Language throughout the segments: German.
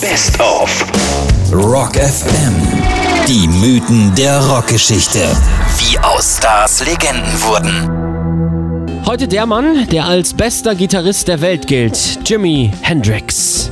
Best of Rock FM. Die Mythen der Rockgeschichte. Wie aus Stars Legenden wurden. Heute der Mann, der als bester Gitarrist der Welt gilt, Jimi Hendrix.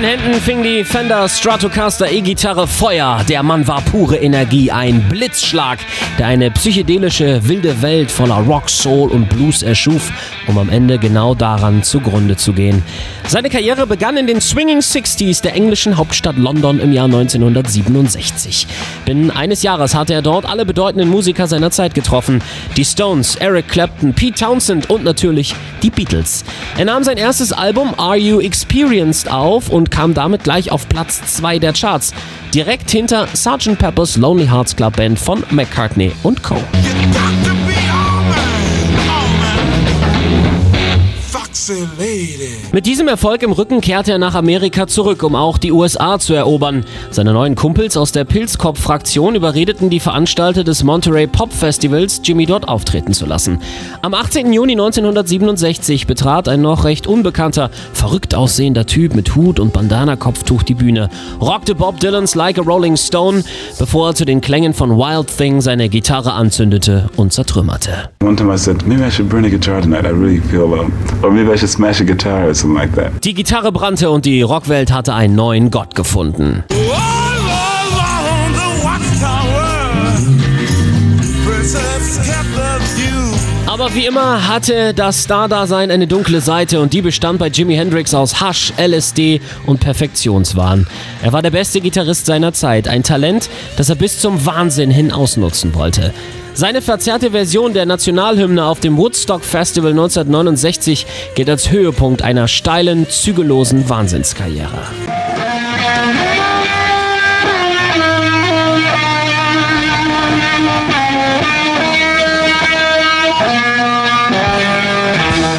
In seinen Händen fing die Fender Stratocaster E-Gitarre Feuer. Der Mann war pure Energie, ein Blitzschlag, der eine psychedelische wilde Welt voller Rock, Soul und Blues erschuf, um am Ende genau daran zugrunde zu gehen. Seine Karriere begann in den Swinging Sixties der englischen Hauptstadt London im Jahr 1967. Binnen eines Jahres hatte er dort alle bedeutenden Musiker seiner Zeit getroffen. Die Stones, Eric Clapton, Pete Townsend und natürlich die Beatles. Er nahm sein erstes Album Are You Experienced auf und kam damit gleich auf Platz 2 der Charts, direkt hinter Sgt. Pepper's Lonely Hearts Club Band von McCartney und Co. Mit diesem Erfolg im Rücken kehrte er nach Amerika zurück, um auch die USA zu erobern. Seine neuen Kumpels aus der Pilzkopf-Fraktion überredeten die Veranstalter des Monterey Pop Festivals, Jimmy dort auftreten zu lassen. Am 18. Juni 1967 betrat ein noch recht unbekannter, verrückt aussehender Typ mit Hut und Bandana-Kopftuch die Bühne, rockte Bob Dylans Like a Rolling Stone, bevor er zu den Klängen von Wild Thing seine Gitarre anzündete und zertrümmerte. One time I said, maybe I should burn a guitar tonight. I really feel low. Or maybe I smash a guitar or something like that. Die Gitarre brannte und die Rockwelt hatte einen neuen Gott gefunden. Aber wie immer hatte das Stardasein eine dunkle Seite und die bestand bei Jimi Hendrix aus Hasch, LSD und Perfektionswahn. Er war der beste Gitarrist seiner Zeit, ein Talent, das er bis zum Wahnsinn hin ausnutzen wollte. Seine verzerrte Version der Nationalhymne auf dem Woodstock Festival 1969 gilt als Höhepunkt einer steilen, zügellosen Wahnsinnskarriere.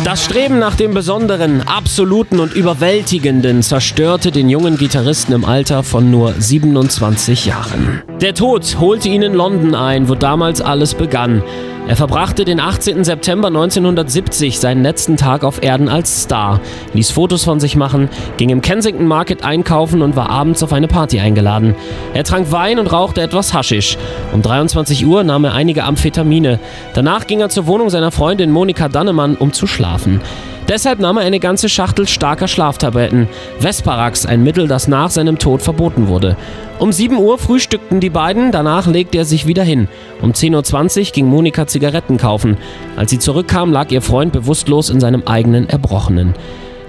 Das Streben nach dem Besonderen, Absoluten und Überwältigenden zerstörte den jungen Gitarristen im Alter von nur 27 Jahren. Der Tod holte ihn in London ein, wo damals alles begann. Er verbrachte den 18. September 1970 seinen letzten Tag auf Erden als Star, ließ Fotos von sich machen, ging im Kensington Market einkaufen und war abends auf eine Party eingeladen. Er trank Wein und rauchte etwas Haschisch. Um 23 Uhr nahm er einige Amphetamine. Danach ging er zur Wohnung seiner Freundin Monika Dannemann, um zu schlafen. Deshalb nahm er eine ganze Schachtel starker Schlaftabletten. Vesparax, ein Mittel, das nach seinem Tod verboten wurde. Um 7 Uhr frühstückten die beiden, danach legte er sich wieder hin. Um 10.20 Uhr ging Monika Zigaretten kaufen. Als sie zurückkam, lag ihr Freund bewusstlos in seinem eigenen Erbrochenen.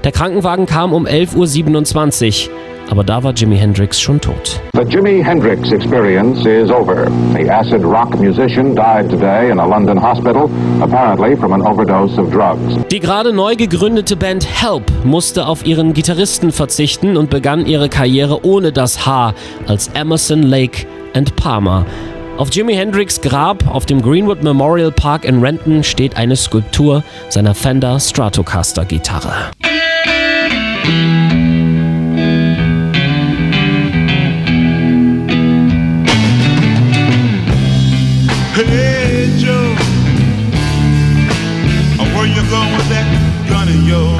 Der Krankenwagen kam um 11.27 Uhr. Aber da war Jimi Hendrix schon tot. The Jimi Hendrix experience is over. The acid rock musician died today in a London hospital, apparently from an overdose of drugs. Die gerade neu gegründete Band Help musste auf ihren Gitarristen verzichten und begann ihre Karriere ohne das H als Emerson, Lake and Palmer. Auf Jimi Hendrix Grab auf dem Greenwood Memorial Park in Renton steht eine Skulptur seiner Fender Stratocaster Gitarre. Hey Joe, where you going with that gun in your